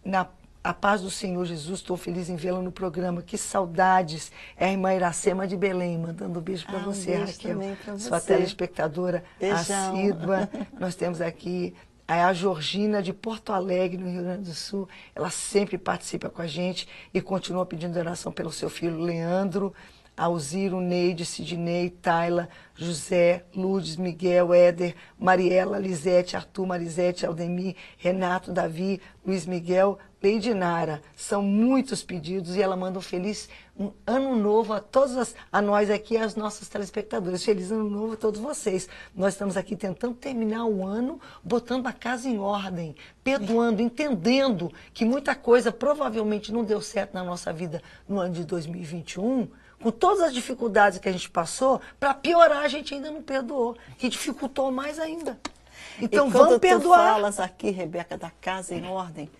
na a paz do Senhor Jesus, estou feliz em vê-la no programa. Que saudades. É a irmã Iracema de Belém, mandando um beijo para ah, você, um Raquel. Sua você. telespectadora Beijão. assídua. Nós temos aqui a Georgina de Porto Alegre, no Rio Grande do Sul. Ela sempre participa com a gente e continua pedindo oração pelo seu filho Leandro. Alziro, Neide, Sidney, Tayla, José, Lourdes, Miguel, Éder, Mariela, Lisete, Arthur, Marisete, Aldemir, Renato, Davi, Luiz Miguel, Lady Nara. São muitos pedidos e ela manda um feliz um ano novo a todos as, a nós aqui aos nossos telespectadores. Feliz ano novo a todos vocês. Nós estamos aqui tentando terminar o ano, botando a casa em ordem, perdoando, entendendo que muita coisa provavelmente não deu certo na nossa vida no ano de 2021 com todas as dificuldades que a gente passou, para piorar a gente ainda não perdoou, que dificultou mais ainda. Então e vamos perdoar. Tu falas aqui, Rebeca, da casa em ordem,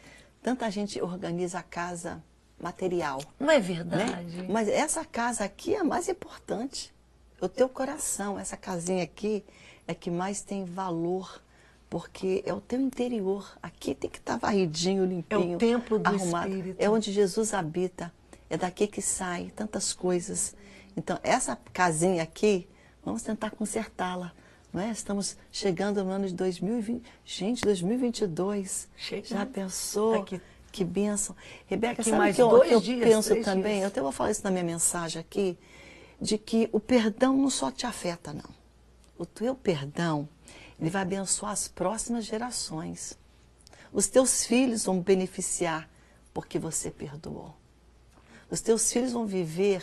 tanta gente organiza a casa material. Não é verdade? Né? Mas essa casa aqui é a mais importante. O teu coração, essa casinha aqui, é que mais tem valor, porque é o teu interior. Aqui tem que estar tá varridinho, limpinho, é o templo do arrumado. Espírito. É onde Jesus habita. É daqui que sai tantas coisas. Então, essa casinha aqui, vamos tentar consertá-la. Não é? Estamos chegando no ano de 2020. Gente, 2022. Chega. Já pensou? Aqui. Que bênção. Rebeca, aqui sabe mais que eu, eu dias, penso também? Dias. Eu até vou falar isso na minha mensagem aqui, de que o perdão não só te afeta, não. O teu perdão, ele vai abençoar as próximas gerações. Os teus filhos vão beneficiar porque você perdoou. Os teus filhos vão viver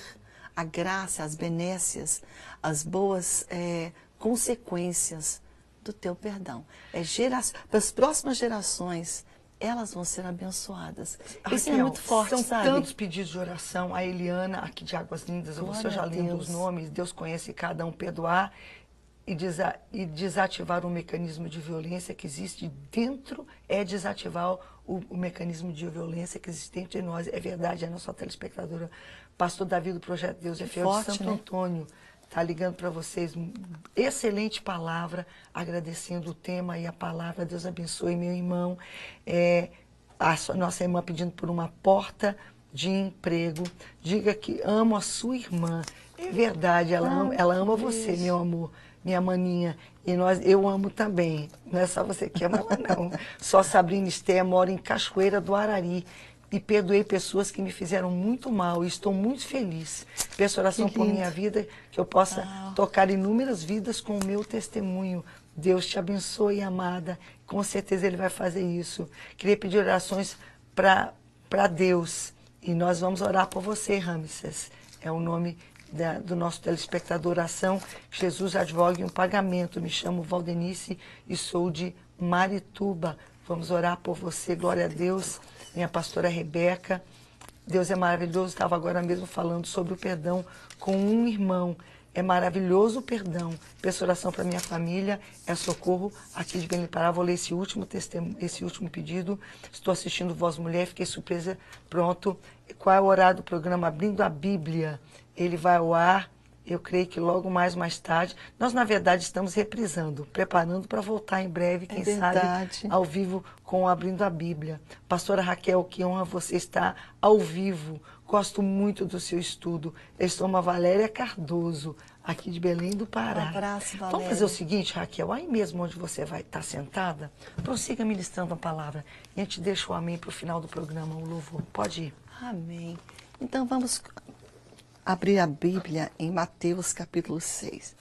a graça, as benécias, as boas é, consequências do teu perdão. É gera... Para as próximas gerações, elas vão ser abençoadas. Raquel, Isso é muito forte, são sabe? tantos pedidos de oração. A Eliana, aqui de Águas Lindas, Glória você já lendo os nomes, Deus conhece cada um, perdoar e, desa e desativar o mecanismo de violência que existe dentro, é desativar o, o mecanismo de violência que existe dentro de nós. É verdade, é a nossa telespectadora, pastor Davi do Projeto Deus é Fiel de Santo né? Antônio está ligando para vocês. Excelente palavra, agradecendo o tema e a palavra. Deus abençoe, meu irmão. É, a nossa irmã pedindo por uma porta de emprego. Diga que amo a sua irmã. É verdade, ela, ama, ela ama você, meu amor, minha maninha. E nós, eu amo também. Não é só você que ama ela, não. Só Sabrina Esté mora em Cachoeira do Arari e perdoei pessoas que me fizeram muito mal e estou muito feliz. Peço oração por minha vida, que eu possa tocar inúmeras vidas com o meu testemunho. Deus te abençoe, amada. Com certeza Ele vai fazer isso. Queria pedir orações para Deus. E nós vamos orar por você, Ramses. É o nome da, do nosso telespectador Oração. Jesus advogue um pagamento. Me chamo Valdenice e sou de Marituba. Vamos orar por você. Glória a Deus minha pastora Rebeca. Deus é maravilhoso, estava agora mesmo falando sobre o perdão com um irmão. É maravilhoso o perdão. Peço oração para minha família, é socorro aqui de Belém Pará. Vou ler esse último, esse último pedido. Estou assistindo Voz Mulher, fiquei surpresa. Pronto. Qual é o horário do programa? Abrindo a Bíblia. Ele vai ao ar eu creio que logo mais, mais tarde, nós na verdade estamos reprisando, preparando para voltar em breve, quem é sabe, ao vivo com Abrindo a Bíblia. Pastora Raquel, que honra você estar ao vivo. Gosto muito do seu estudo. Eu sou uma Valéria Cardoso, aqui de Belém do Pará. Um abraço, Valéria. Vamos fazer o seguinte, Raquel, aí mesmo onde você vai estar sentada, prossiga ministrando a palavra. E a gente deixa o amém para o final do programa, o louvor. Pode ir. Amém. Então vamos abrir a Bíblia em Mateus capítulo 6.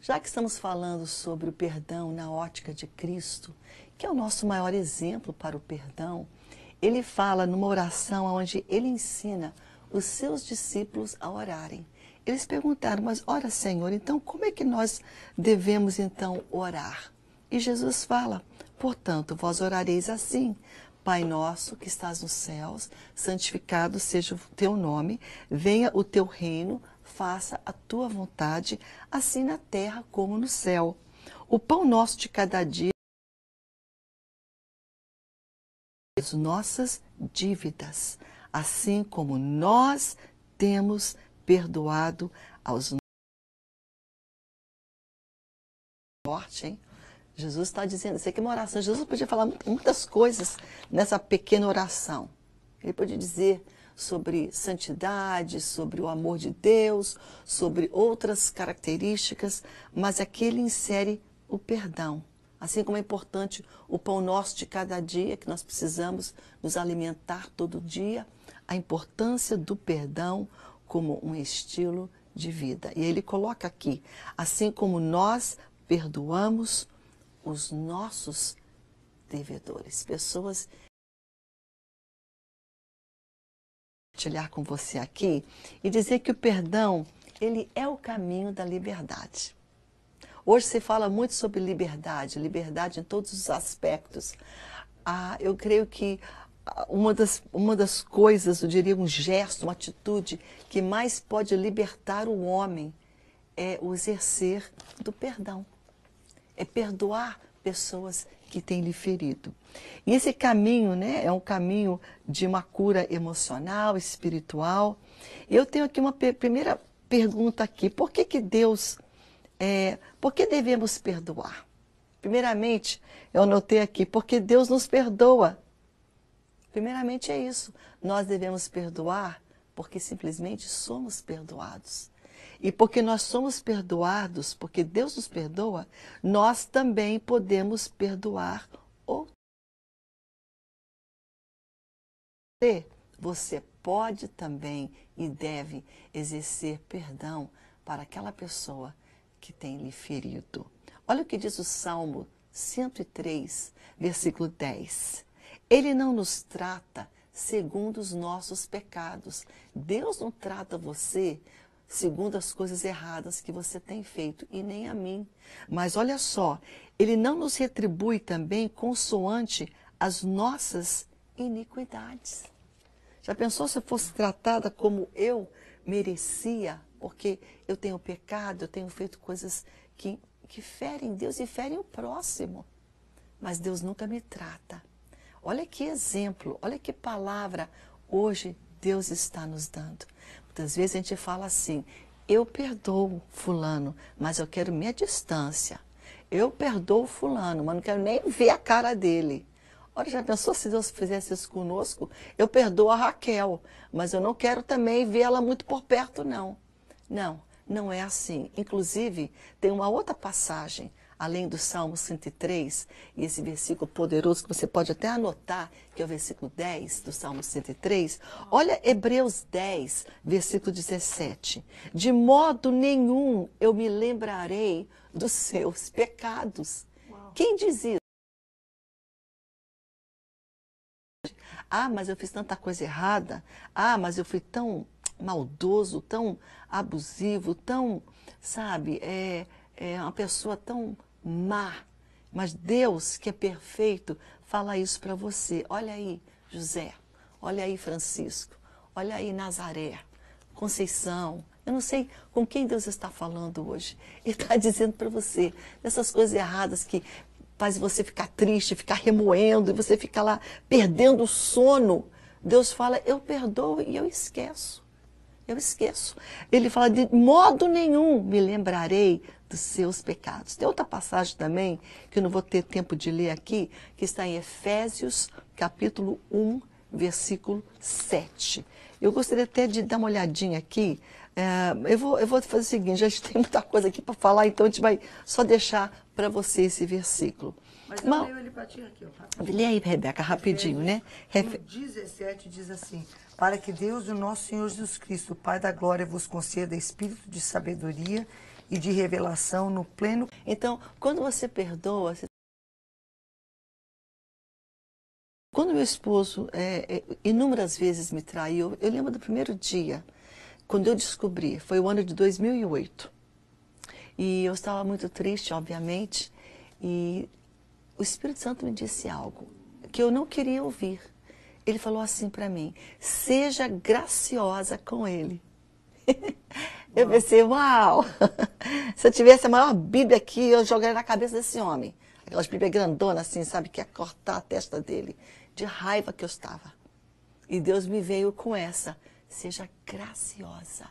Já que estamos falando sobre o perdão na ótica de Cristo, que é o nosso maior exemplo para o perdão, ele fala numa oração onde ele ensina os seus discípulos a orarem. Eles perguntaram, mas ora Senhor, então como é que nós devemos então orar? E Jesus fala, portanto, vós orareis assim, Pai nosso que estás nos céus, santificado seja o teu nome, venha o teu reino, faça a tua vontade, assim na terra como no céu. O pão nosso de cada dia as nossas dívidas, assim como nós temos perdoado aos morte, hein? Jesus está dizendo, isso aqui é uma oração. Jesus podia falar muitas coisas nessa pequena oração. Ele podia dizer sobre santidade, sobre o amor de Deus, sobre outras características, mas aqui ele insere o perdão. Assim como é importante o pão nosso de cada dia, que nós precisamos nos alimentar todo dia, a importância do perdão como um estilo de vida. E ele coloca aqui, assim como nós perdoamos os nossos devedores, pessoas compartilhar com você aqui e dizer que o perdão, ele é o caminho da liberdade. Hoje se fala muito sobre liberdade, liberdade em todos os aspectos. Ah, eu creio que uma das, uma das coisas, eu diria um gesto, uma atitude que mais pode libertar o homem é o exercer do perdão é perdoar pessoas que têm lhe ferido. E esse caminho né, é um caminho de uma cura emocional, espiritual. Eu tenho aqui uma primeira pergunta aqui. Por que, que Deus, é, por que devemos perdoar? Primeiramente, eu anotei aqui, porque Deus nos perdoa. Primeiramente é isso. Nós devemos perdoar porque simplesmente somos perdoados. E porque nós somos perdoados, porque Deus nos perdoa, nós também podemos perdoar outros. Você pode também e deve exercer perdão para aquela pessoa que tem lhe ferido. Olha o que diz o Salmo 103, versículo 10. Ele não nos trata segundo os nossos pecados. Deus não trata você segundo as coisas erradas que você tem feito, e nem a mim. Mas olha só, ele não nos retribui também consoante as nossas iniquidades. Já pensou se eu fosse tratada como eu merecia, porque eu tenho pecado, eu tenho feito coisas que, que ferem Deus e ferem o próximo. Mas Deus nunca me trata. Olha que exemplo, olha que palavra hoje Deus está nos dando. Muitas vezes a gente fala assim: eu perdoo Fulano, mas eu quero minha distância. Eu perdoo Fulano, mas não quero nem ver a cara dele. Olha, já pensou se Deus fizesse isso conosco? Eu perdoo a Raquel, mas eu não quero também vê-la muito por perto, não. Não, não é assim. Inclusive, tem uma outra passagem além do Salmo 103, e esse versículo poderoso que você pode até anotar, que é o versículo 10 do Salmo 103, olha Hebreus 10, versículo 17. De modo nenhum eu me lembrarei dos seus pecados. Quem diz isso? Ah, mas eu fiz tanta coisa errada. Ah, mas eu fui tão maldoso, tão abusivo, tão, sabe, é, é uma pessoa tão má. Mas Deus, que é perfeito, fala isso para você. Olha aí, José. Olha aí, Francisco. Olha aí, Nazaré. Conceição. Eu não sei com quem Deus está falando hoje. Ele está dizendo para você dessas coisas erradas que faz você ficar triste, ficar remoendo, e você fica lá perdendo o sono. Deus fala, eu perdoo e eu esqueço. Eu esqueço. Ele fala, de modo nenhum me lembrarei dos seus pecados. Tem outra passagem também, que eu não vou ter tempo de ler aqui, que está em Efésios, capítulo 1, versículo 7. Eu gostaria até de dar uma olhadinha aqui. É, eu, vou, eu vou fazer o seguinte, a gente tem muita coisa aqui para falar, então a gente vai só deixar para você esse versículo. Mas eu Mas, leio ele para ti lê aí, Rebeca, rapidinho, né? Refe... 17 diz assim, para que Deus, o nosso Senhor Jesus Cristo, Pai da glória, vos conceda espírito de sabedoria e de revelação no pleno. Então, quando você perdoa, você... quando meu esposo é, é, inúmeras vezes me traiu, eu lembro do primeiro dia, quando eu descobri, foi o ano de 2008. E eu estava muito triste, obviamente, e o Espírito Santo me disse algo que eu não queria ouvir. Ele falou assim para mim: seja graciosa com ele. Eu pensei, uau! Se eu tivesse a maior Bíblia aqui, eu jogaria na cabeça desse homem. Aquelas Bíblias grandonas, assim, sabe, que ia cortar a testa dele. De raiva que eu estava. E Deus me veio com essa. Seja graciosa.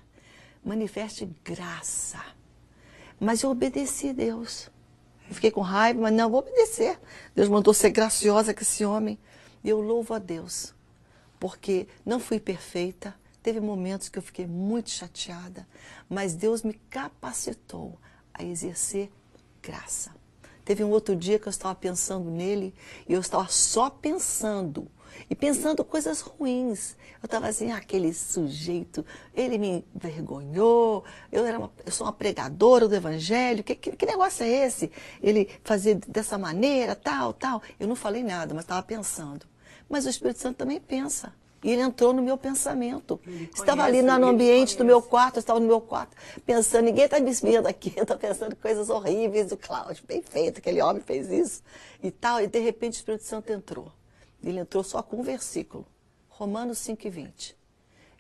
Manifeste graça. Mas eu obedeci a Deus. Eu fiquei com raiva, mas não, vou obedecer. Deus mandou ser graciosa com esse homem. E eu louvo a Deus. Porque não fui perfeita, Teve momentos que eu fiquei muito chateada, mas Deus me capacitou a exercer graça. Teve um outro dia que eu estava pensando nele e eu estava só pensando. E pensando coisas ruins. Eu estava assim, ah, aquele sujeito, ele me envergonhou, eu, era uma, eu sou uma pregadora do evangelho, que, que, que negócio é esse? Ele fazer dessa maneira, tal, tal. Eu não falei nada, mas estava pensando. Mas o Espírito Santo também pensa. E ele entrou no meu pensamento. estava ali no ambiente do meu quarto, eu estava no meu quarto, pensando, ninguém está me vendo aqui, eu estou pensando coisas horríveis do Cláudio, bem feito, aquele homem fez isso e tal. E de repente o Espírito Santo entrou. Ele entrou só com um versículo, Romanos 5 e 20.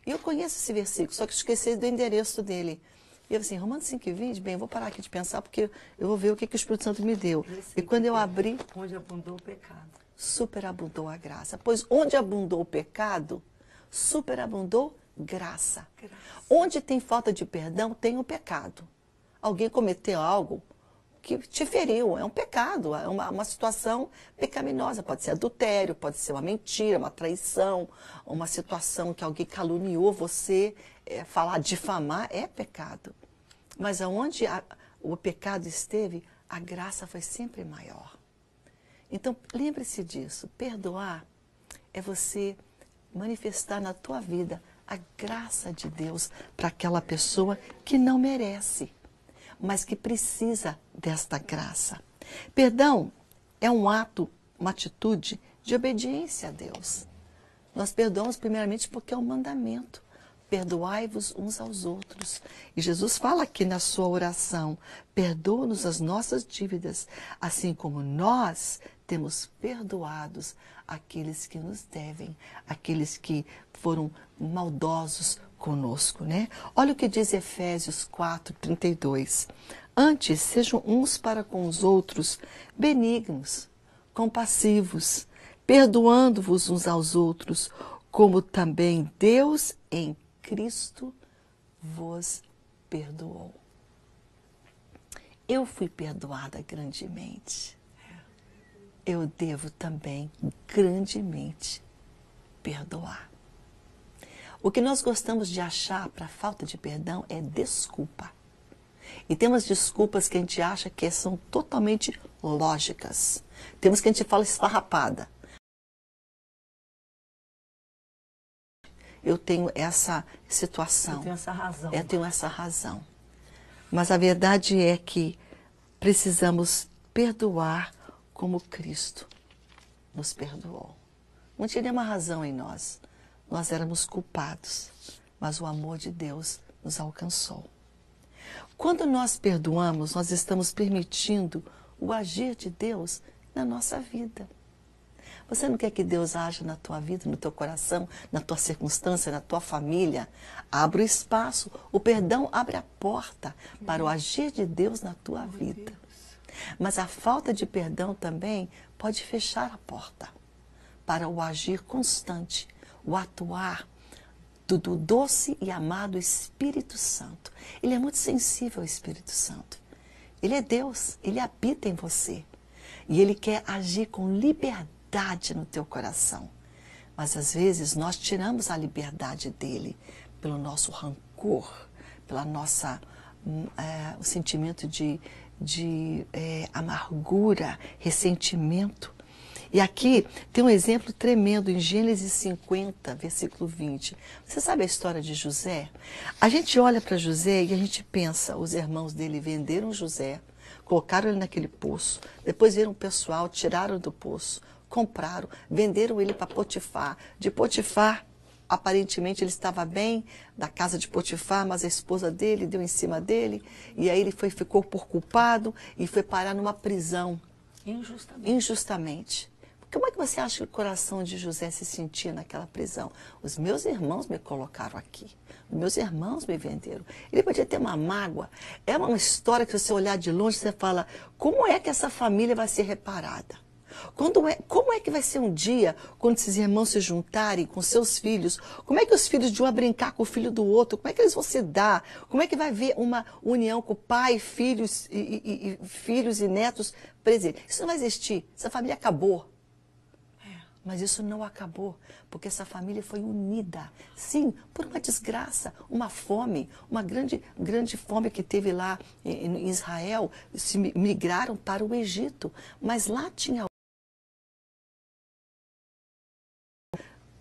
E eu conheço esse versículo, só que esqueci do endereço dele. E eu assim, Romanos 5 e 20, bem, vou parar aqui de pensar, porque eu vou ver o que, que o Espírito Santo me deu. E quando eu abri. Onde abundou o pecado superabundou a graça. Pois onde abundou o pecado, superabundou graça. graça. Onde tem falta de perdão, tem o pecado. Alguém cometeu algo que te feriu, é um pecado, é uma, uma situação pecaminosa. Pode ser adultério, pode ser uma mentira, uma traição, uma situação que alguém caluniou você, é, falar, difamar, é pecado. Mas aonde a, o pecado esteve, a graça foi sempre maior. Então, lembre-se disso. Perdoar é você manifestar na tua vida a graça de Deus para aquela pessoa que não merece, mas que precisa desta graça. Perdão é um ato, uma atitude de obediência a Deus. Nós perdoamos primeiramente porque é um mandamento. Perdoai-vos uns aos outros. E Jesus fala aqui na sua oração: perdoa-nos as nossas dívidas, assim como nós temos perdoados aqueles que nos devem, aqueles que foram maldosos conosco, né? Olha o que diz Efésios 4, 32. Antes, sejam uns para com os outros benignos, compassivos, perdoando-vos uns aos outros, como também Deus em Cristo vos perdoou. Eu fui perdoada grandemente. Eu devo também grandemente perdoar. O que nós gostamos de achar para falta de perdão é desculpa. E temos desculpas que a gente acha que são totalmente lógicas. Temos que a gente fala esfarrapada. Eu tenho essa situação. Eu tenho essa razão. Eu tenho essa razão. Mas a verdade é que precisamos perdoar como Cristo nos perdoou. Não tinha nenhuma razão em nós. Nós éramos culpados, mas o amor de Deus nos alcançou. Quando nós perdoamos, nós estamos permitindo o agir de Deus na nossa vida. Você não quer que Deus haja na tua vida, no teu coração, na tua circunstância, na tua família? Abra o espaço. O perdão abre a porta para o agir de Deus na tua vida. Mas a falta de perdão também pode fechar a porta para o agir constante, o atuar do, do doce e amado Espírito Santo. Ele é muito sensível ao Espírito Santo. Ele é Deus, ele habita em você. E ele quer agir com liberdade no teu coração. Mas às vezes nós tiramos a liberdade dele pelo nosso rancor, pela nossa hum, é, o sentimento de, de é, amargura, ressentimento. E aqui tem um exemplo tremendo em Gênesis 50, versículo 20. Você sabe a história de José? A gente olha para José e a gente pensa, os irmãos dele venderam José, colocaram ele naquele poço, depois viram o pessoal, tiraram do poço, compraram, venderam ele para Potifar. De Potifar, aparentemente ele estava bem da casa de Potifar, mas a esposa dele deu em cima dele, e aí ele foi, ficou por culpado e foi parar numa prisão. Injustamente. Injustamente. Como é que você acha que o coração de José se sentia naquela prisão? Os meus irmãos me colocaram aqui. Os meus irmãos me venderam. Ele podia ter uma mágoa. É uma história que você olhar de longe, você fala, como é que essa família vai ser reparada? Quando é, como é que vai ser um dia quando esses irmãos se juntarem com seus filhos? Como é que os filhos de um vão brincar com o filho do outro? Como é que eles vão se dar? Como é que vai haver uma união com o pai, filhos e, e, e filhos e netos presentes? Isso não vai existir. Essa família acabou. Mas isso não acabou, porque essa família foi unida, sim, por uma desgraça, uma fome, uma grande, grande fome que teve lá em Israel, se migraram para o Egito, mas lá tinha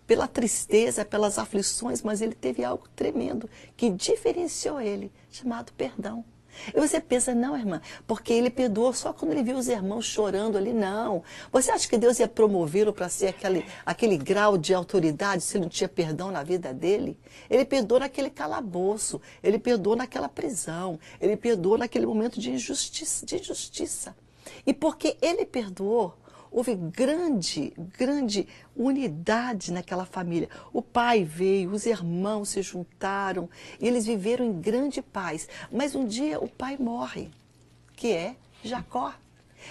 pela tristeza, pelas aflições, mas ele teve algo tremendo que diferenciou ele, chamado perdão. E você pensa, não, irmã, porque ele perdoou só quando ele viu os irmãos chorando ali. Não. Você acha que Deus ia promovê-lo para ser aquele, aquele grau de autoridade se ele não tinha perdão na vida dele? Ele perdoou naquele calabouço, ele perdoou naquela prisão, ele perdoou naquele momento de injustiça. De injustiça. E porque ele perdoou, houve grande, grande unidade naquela família. O pai veio, os irmãos se juntaram, e eles viveram em grande paz. Mas um dia o pai morre, que é Jacó.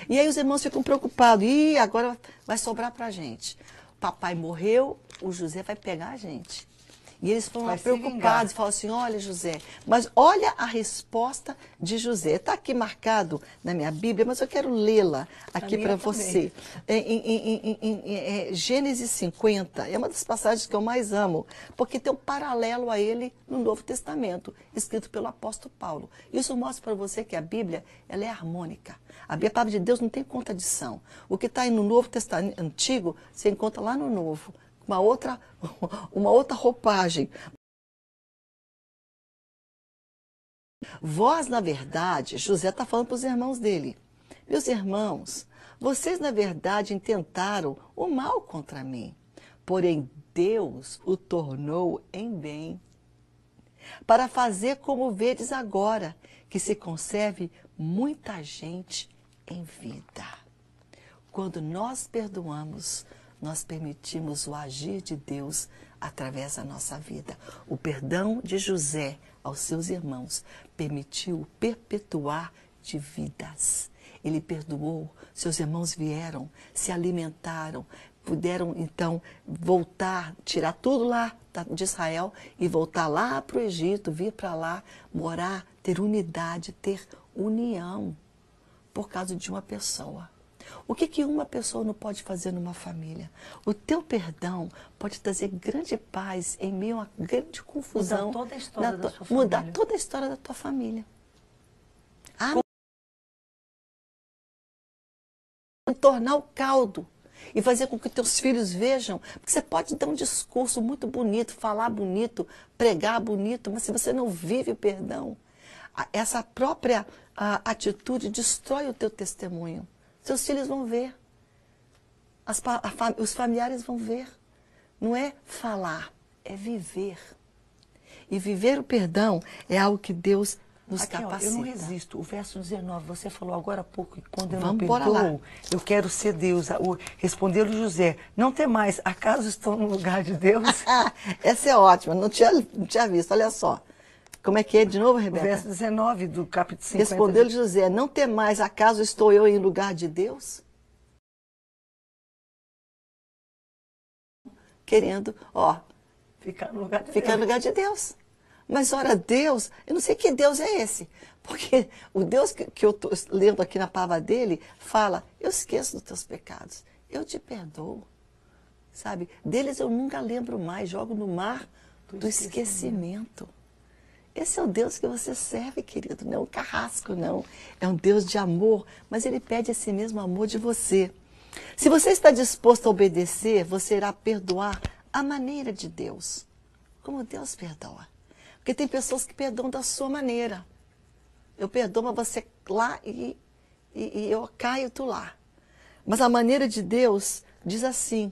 E aí os irmãos ficam preocupados. E agora vai sobrar para gente. Papai morreu, o José vai pegar a gente. E eles foram lá preocupados, falam assim, olha José, mas olha a resposta de José. Está aqui marcado na minha Bíblia, mas eu quero lê-la aqui para você. É, em, em, em, é, Gênesis 50 é uma das passagens que eu mais amo, porque tem um paralelo a ele no Novo Testamento, escrito pelo apóstolo Paulo. Isso mostra para você que a Bíblia ela é harmônica. A palavra de Deus não tem contradição. O que está no Novo Testamento Antigo, você encontra lá no Novo uma outra, uma outra roupagem. Vós, na verdade, José está falando para os irmãos dele. Meus irmãos, vocês, na verdade, intentaram o mal contra mim, porém Deus o tornou em bem. para fazer como vedes agora, que se conserve muita gente em vida. Quando nós perdoamos, nós permitimos o agir de Deus através da nossa vida. O perdão de José aos seus irmãos permitiu perpetuar de vidas. Ele perdoou, seus irmãos vieram, se alimentaram, puderam então voltar, tirar tudo lá de Israel e voltar lá para o Egito, vir para lá, morar, ter unidade, ter união por causa de uma pessoa. O que, que uma pessoa não pode fazer numa família? O teu perdão pode trazer grande paz em meio a grande confusão. Mudar toda a história da família. Mudar toda a história da tua família. Ah, tornar o caldo e fazer com que teus filhos vejam. Porque você pode dar um discurso muito bonito, falar bonito, pregar bonito, mas se você não vive o perdão, essa própria atitude destrói o teu testemunho. Seus filhos vão ver. As, a, os familiares vão ver. Não é falar, é viver. E viver o perdão é algo que Deus nos Aqui, capacita. Ó, eu não resisto. O verso 19, você falou agora há pouco que quando eu não perdoo, eu quero ser Deus. Respondeu José, não tem mais, acaso estou no lugar de Deus? Essa é ótima, não tinha, não tinha visto, olha só. Como é que é de novo, Rebeca? O verso 19 do capítulo 50. Respondeu José, não tem mais, acaso estou eu em lugar de Deus? Querendo, ó, ficar no lugar de ficar Deus. no lugar de Deus. Mas ora, Deus, eu não sei que Deus é esse. Porque o Deus que, que eu estou lendo aqui na palavra dele fala: Eu esqueço dos teus pecados, eu te perdoo. Sabe? Deles eu nunca lembro mais, jogo no mar do, do esquecimento. esquecimento. Esse é o Deus que você serve, querido, não é um carrasco, não. É um Deus de amor, mas ele pede esse mesmo amor de você. Se você está disposto a obedecer, você irá perdoar a maneira de Deus, como Deus perdoa. Porque tem pessoas que perdoam da sua maneira. Eu perdoo, mas você lá e, e, e eu caio tu lá. Mas a maneira de Deus diz assim: